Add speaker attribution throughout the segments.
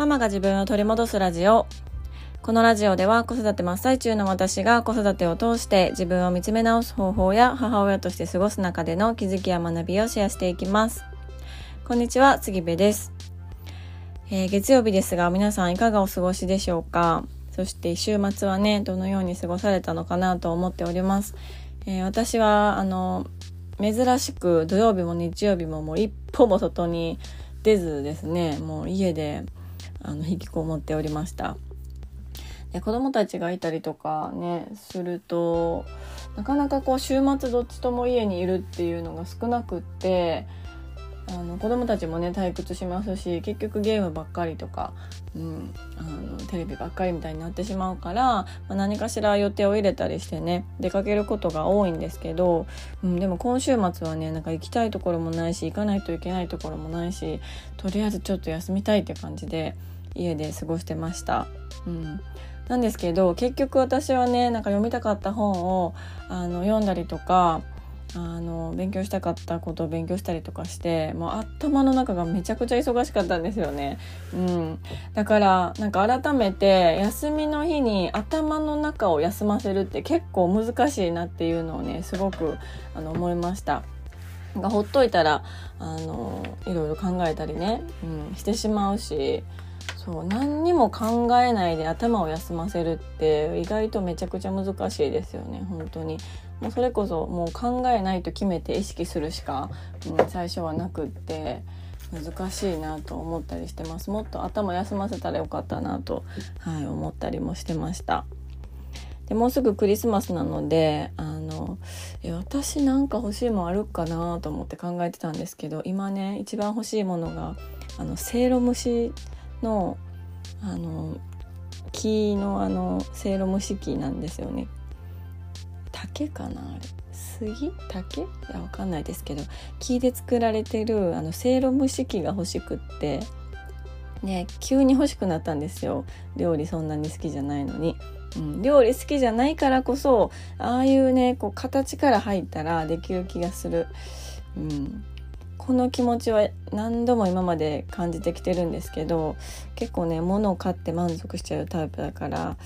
Speaker 1: ママが自分を取り戻すラジオ。このラジオでは子育て真っ最中の私が子育てを通して自分を見つめ直す方法や母親として過ごす中での気づきや学びをシェアしていきます。こんにちは杉部です、えー、月曜日ですが皆さんいかがお過ごしでしょうか？そして週末はねどのように過ごされたのかなと思っております、えー、私はあの珍しく土曜日も日曜日ももう一歩も外に出ずですねもう家であの引きこもっておりました。で子供たちがいたりとかねするとなかなかこう週末どっちとも家にいるっていうのが少なくってあの子供たちもね退屈しますし結局ゲームばっかりとか、うん、あのテレビばっかりみたいになってしまうから、まあ、何かしら予定を入れたりしてね出かけることが多いんですけど、うん、でも今週末はねなんか行きたいところもないし行かないといけないところもないしとりあえずちょっと休みたいって感じで家で過ごしてました。うんなんですけど結局私はねなんか読みたかった本をあの読んだりとかあの勉強したかったことを勉強したりとかしてもう頭の中がめちゃくちゃ忙しかったんですよね。うん、だからなんか改めて休みの日に頭の中を休ませるって結構難しいなっていうのをねすごくあの思いました。がほっといたらあのいろいろ考えたりね、うん、してしまうしそう何にも考えないで頭を休ませるって意外とめちゃくちゃ難しいですよね本当にもうそれこそもう考えないと決めて意識するしか、うん、最初はなくって難しいなと思ったりしてます。もっと頭休ませたらよかったなと、はい、思ったりもしてました。でもうすぐクリスマスなのであのえ私なんか欲しいもんあるかなと思って考えてたんですけど今ね一番欲しいものがあのせいろ蒸しのあの木のあのせいろ蒸し器なんですよね。竹かな？あれ？杉？竹？いやわかんないですけど木で作られてるあのせいろ蒸し器が欲しくって。ね急に欲しくなったんですよ。料理そんなに好きじゃないのに。うん、料理好きじゃないからこそああいうねこう形から入ったらできる気がする、うん、この気持ちは何度も今まで感じてきてるんですけど結構ね物を買って満足しちゃうタイプだから、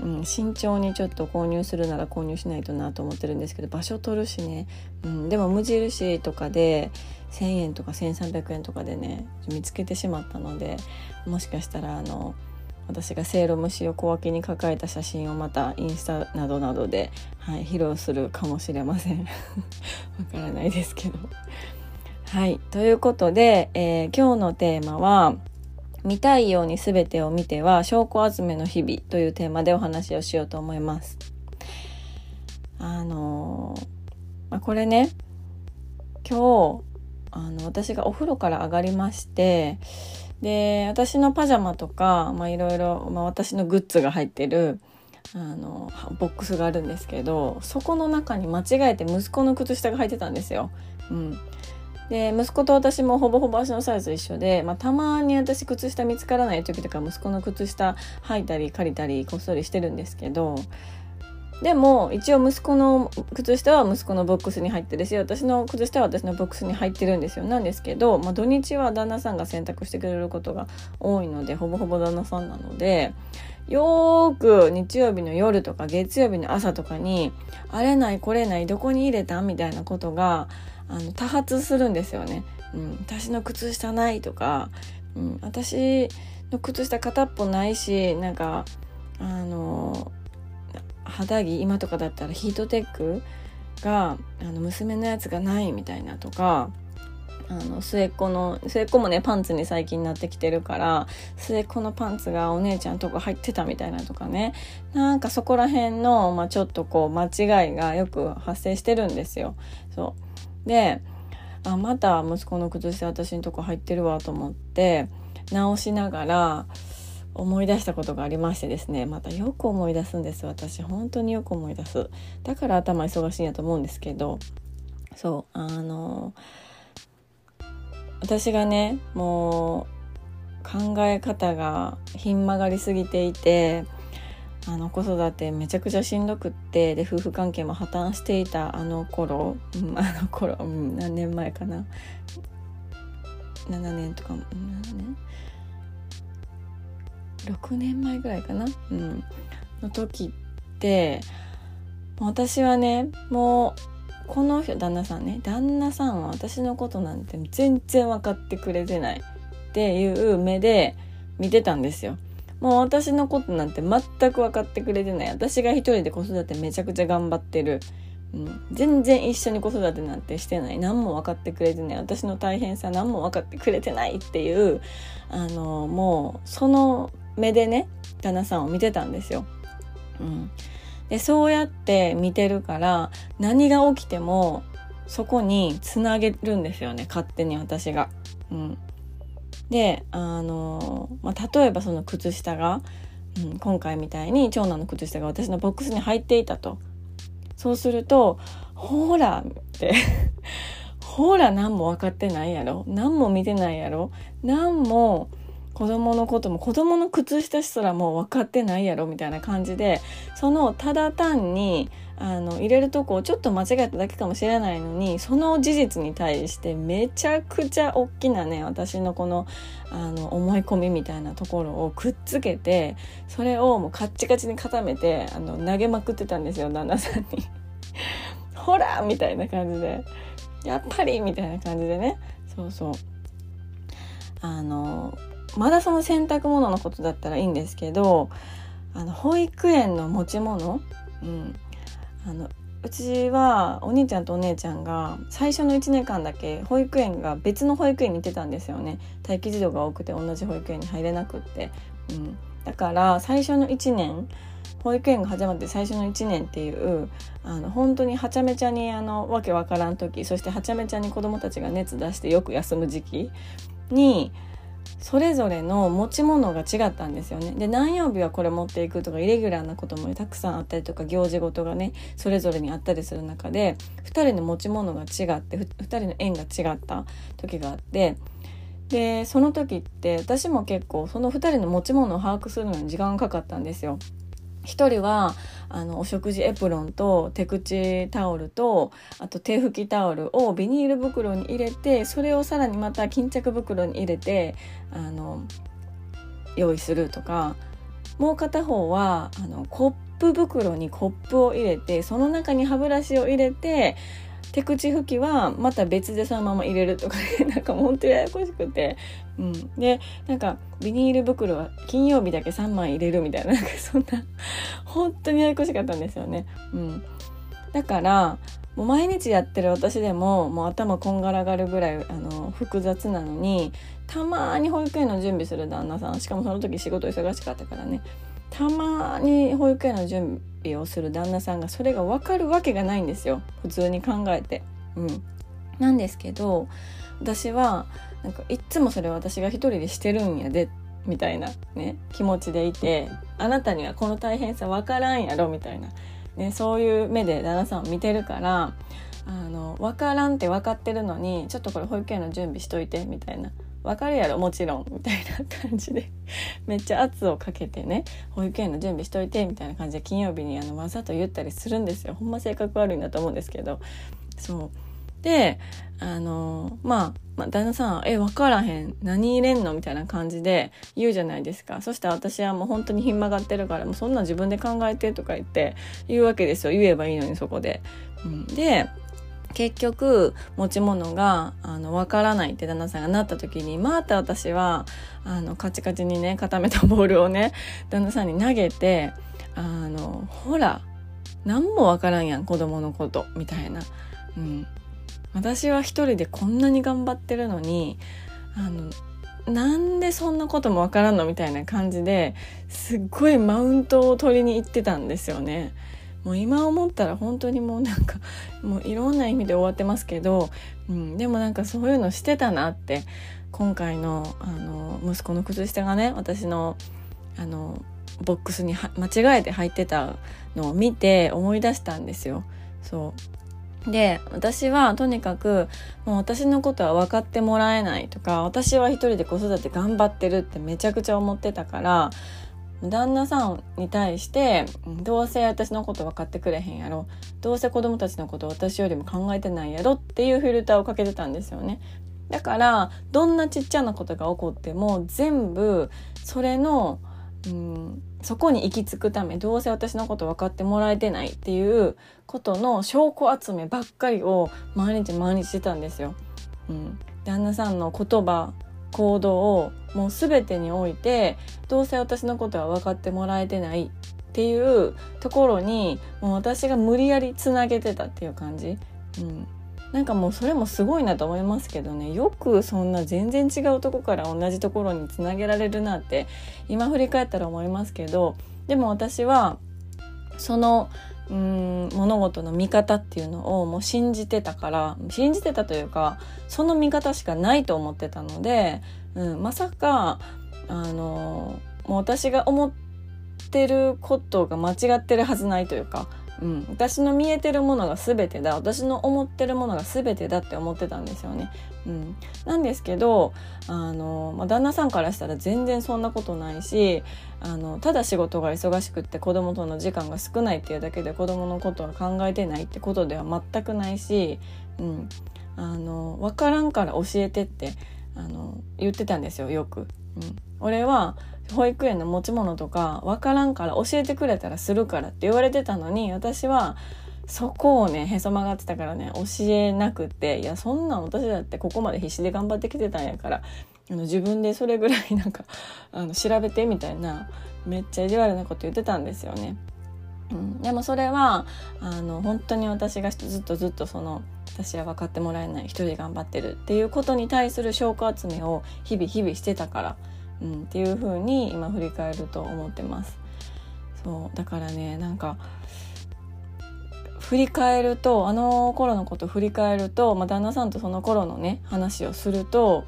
Speaker 1: うん、慎重にちょっと購入するなら購入しないとなと思ってるんですけど場所取るしね、うん、でも無印とかで1,000円とか1,300円とかでね見つけてしまったのでもしかしたらあの私がせいろ蒸しを小分けに抱えた写真をまたインスタなどなどで、はい、披露するかもしれません わからないですけど。はい。ということで、えー、今日のテーマは、見たいように全てを見ては証拠集めの日々というテーマでお話をしようと思います。あのー、まあ、これね、今日、あの、私がお風呂から上がりまして、で、私のパジャマとか、まいろいろ、まあ私のグッズが入ってる、あの、ボックスがあるんですけど、そこの中に間違えて息子の靴下が入ってたんですよ。うん。で息子と私もほぼほぼ足のサイズ一緒で、まあ、たまに私靴下見つからない時とか息子の靴下履いたり借りたりこっそりしてるんですけどでも一応息子の靴下は息子のボックスに入ってるし私の靴下は私のボックスに入ってるんですよ。なんですけど、まあ、土日は旦那さんが洗濯してくれることが多いのでほぼほぼ旦那さんなのでよーく日曜日の夜とか月曜日の朝とかにあれないこれないどこに入れたみたいなことがあの多発するんですよね。うん、私の靴下ないとか、うん、私の靴下片っぽないしなんかあの肌着今とかだったらヒートテックがあの娘のやつがないみたいなとかあの末っ子の末っ子もねパンツに最近なってきてるから末っ子のパンツがお姉ちゃんとこ入ってたみたいなとかねなんかそこら辺の、まあ、ちょっとこう間違いがよく発生してるんですよ。そうであまた息子の靴下私のとこ入ってるわと思って直しながら思い出したことがありましてですねまたよく思い出すんです。私本当によく思い出す。だから頭忙しいんやと思うんですけどそうあの私がねもう考え方がひん曲がりすぎていてあの子育てめちゃくちゃしんどくってで夫婦関係も破綻していたあの頃、うん、あの頃、うん、何年前かな。7年とか7年？6年前ぐらいかな、うん、の時って私はねもうこの旦那さんね。旦那さんは私のことなんて全然分かってくれてないっていう目で見てたんですよ。もう私のことなんて全く分かってくれてない。私が一人で子育てめちゃくちゃ頑張ってる、うん、全然一緒に子育てなんてしてない。何も分かってくれてない。私の大変さ何も分かってくれてないっていうあのもうその目でね旦那さんを見てたんですよ。うん、でそうやって見てるから何が起きてもそこにつなげるんですよね。勝手に私が。うん、であの、まあ、例えばその靴下が、うん、今回みたいに長男の靴下が私のボックスに入っていたと。そうすると「ほら」って。ほら何も分かってないやろ。何も見てないやろ。何も子供のことも子供の靴下すらもう分かってないやろみたいな感じでそのただ単にあの入れるとこをちょっと間違えただけかもしれないのにその事実に対してめちゃくちゃ大きなね私のこのあの思い込みみたいなところをくっつけてそれをもうカッチカチに固めてあの投げまくってたんですよ旦那さんに。ほらみたいな感じで。やっぱりみたいな感じでね。そうそう。あのまだその洗濯物のことだったらいいんですけどあの保育園の持ち物、うん、あのうちはお兄ちゃんとお姉ちゃんが最初の1年間だけ保育園が別の保育園に行ってたんですよね。待機児童が多くて同じ保育園に入れなくって、うん、だから最初の1年保育園が始まって最初の1年っていうあの本当にはちゃめちゃにあのわけわからん時そしてはちゃめちゃに子どもたちが熱出してよく休む時期にそれぞれの持ち物が違ったんですよね。で何曜日はこれ持っていくとかイレギュラーなこともたくさんあったりとか行事ごとがねそれぞれにあったりする中で2人の持ち物が違って2人の縁が違った時があってでその時って私も結構その2人の持ち物を把握するのに時間がかかったんですよ。1人はあのお食事エプロンと手口タオルとあと手拭きタオルをビニール袋に入れてそれをさらにまた巾着袋に入れてあの用意するとか。もう片方はあのコップ袋にコップを入れてその中に歯ブラシを入れて手口拭きはまた別でそのまま入れるとかねなんかもうほんとややこしくて、うん、でなんかビニール袋は金曜日だけ3枚入れるみたいななんかそんな本当にややこしかったんですよね。うん、だからもう毎日やってる私でももう頭こんがらがるぐらいあの複雑なのにたまに保育園の準備する旦那さんしかもその時仕事忙しかったからね。たまに保育園の準備をする旦那さんがそれが分かるわけがないんですよ。普通に考えて。うん、なんですけど私はなんかいっつもそれ私が一人でしてるんやでみたいなね気持ちでいてあなたにはこの大変さ分からんやろみたいな、ね、そういう目で旦那さんを見てるからあの分からんって分かってるのにちょっとこれ保育園の準備しといてみたいな。わかるやろ？もちろん。みたいな感じで。めっちゃ圧をかけてね。保育園の準備しといてみたいな感じで金曜日にあのわざと言ったりするんですよ。ほんま性格悪いんだと思うんですけど。そう。であのまあ、まあ、旦那さん「え分からへん。何入れんの?」みたいな感じで言うじゃないですか。そしたら私はもう本当にひん曲がってるからもうそんなん自分で考えてとか言って言うわけですよ。言えばいいのにそこで。うん、で結局持ち物があの分からないって旦那さんがなった時にまた私はあのカチカチにね固めたボールをね 旦那さんに投げてあのほら何も分からんやん子供のことみたいな、うん、私は一人でこんなに頑張ってるのにあのなんでそんなことも分からんのみたいな感じですっごいマウントを取りに行ってたんですよね。もう今思ったら本当にもうなんか もういろんな意味で終わってますけど、うん、でもなんかそういうのしてたなって今回のあの息子の靴下がね私のあのボックスに間違えて入ってたのを見て思い出したんですよ。そうで私はとにかくもう私のことは分かってもらえないとか私は一人で子育て頑張ってるってめちゃくちゃ思ってたから旦那さんに対してどうせ私のこと分かってくれへんやろどうせ子供たちのこと私よりも考えてないやろっていうフィルターをかけてたんですよね。だからどんなちっちゃなことが起こっても全部それのうんそこに行き着くためどうせ私のこと分かってもらえてないっていうことの証拠集めばっかりを毎日毎日してたんですよ。うん、旦那さんの言葉行動をもう全てにおいてどうせ私のことは分かってもらえてないっていうところにもう私が無理やりつなげてたっていう感じ。うんなんかもうそれもすごいなと思いますけどねよくそんな全然違うとこから同じところにつなげられるなって今振り返ったら思いますけどでも私はそのうん物事の見方っていうのをもう信じてたから信じてたというかその見方しかないと思ってたので、うん、まさかあのもう私が思ってることが間違ってるはずないというかうん、私の見えてるものが全てだ。私の思ってるものが全てだって思ってたんですよね。うん、なんですけどあの、まあ、旦那さんからしたら全然そんなことないしあのただ仕事が忙しくって子供との時間が少ないっていうだけで子供のことは考えてないってことでは全くないし、うん、あの分からんから教えてってあの言ってたんですよよく。うん、俺は保育園の持ち物とか分からんから教えてくれたらするからって言われてたのに私はそこをねへそ曲がってたからね教えなくていやそんなん私だってここまで必死で頑張ってきてたんやからあの自分でそれぐらいなんかあの調べてみたいなめっちゃ意地悪なこと言ってたんですよね。うん、でもそれはあの本当に私がずっとずっとその私は分かってもらえない一人で頑張ってるっていうことに対する証拠集めを日々日々してたからうん、っていう風に今振り返ると思ってます。そうだからねなんか振り返るとあの頃のこと振り返ると、まあ、旦那さんとその頃のね話をすると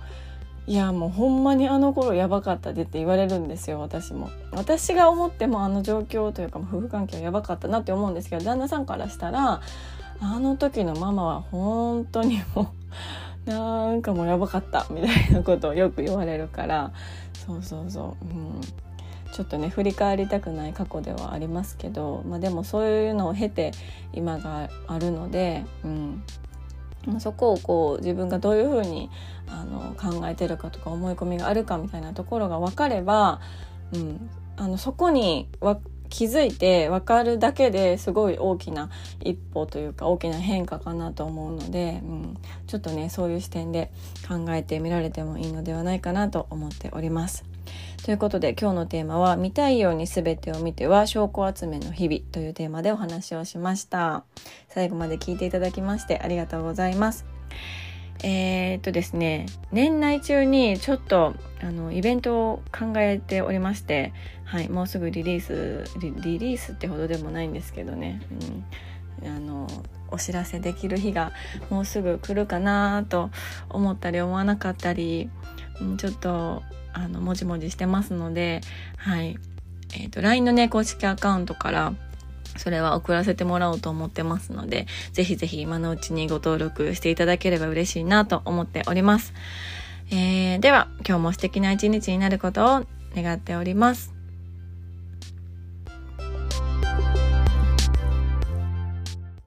Speaker 1: いやもうほんまにあの頃やばかったでって言われるんですよ私も。私が思ってもあの状況というか夫婦関係はやばかったなって思うんですけど旦那さんからしたらあの時のママは本当にもうなんかもうやばかったみたいなことをよく言われるからそうそうそう、うん、ちょっとね振り返りたくない過去ではありますけど、まあ、でもそういうのを経て今があるので、うん、そこをこう自分がどういうふうにあの考えてるかとか思い込みがあるかみたいなところが分かれば、うん、あのそこに気づいて分かるだけですごい大きな一歩というか大きな変化かなと思うので、うん、ちょっとねそういう視点で考えてみられてもいいのではないかなと思っております。ということで今日のテーマは「見たいように全てを見ては証拠集めの日々」というテーマでお話をしました。最後まで聞いていただきましてありがとうございます。えー、っとですね年内中にちょっとあのイベントを考えておりまして、はい、もうすぐリリースリリースってほどでもないんですけどね、うん、あのお知らせできる日がもうすぐ来るかなと思ったり思わなかったり、うん、ちょっとあのもじもじしてますので、はい。えーと、と LINE のね公式アカウントからそれは送らせてもらおうと思ってますので、ぜひぜひ今のうちにご登録していただければ嬉しいなと思っております。えー、では、今日も素敵な一日になることを願っております。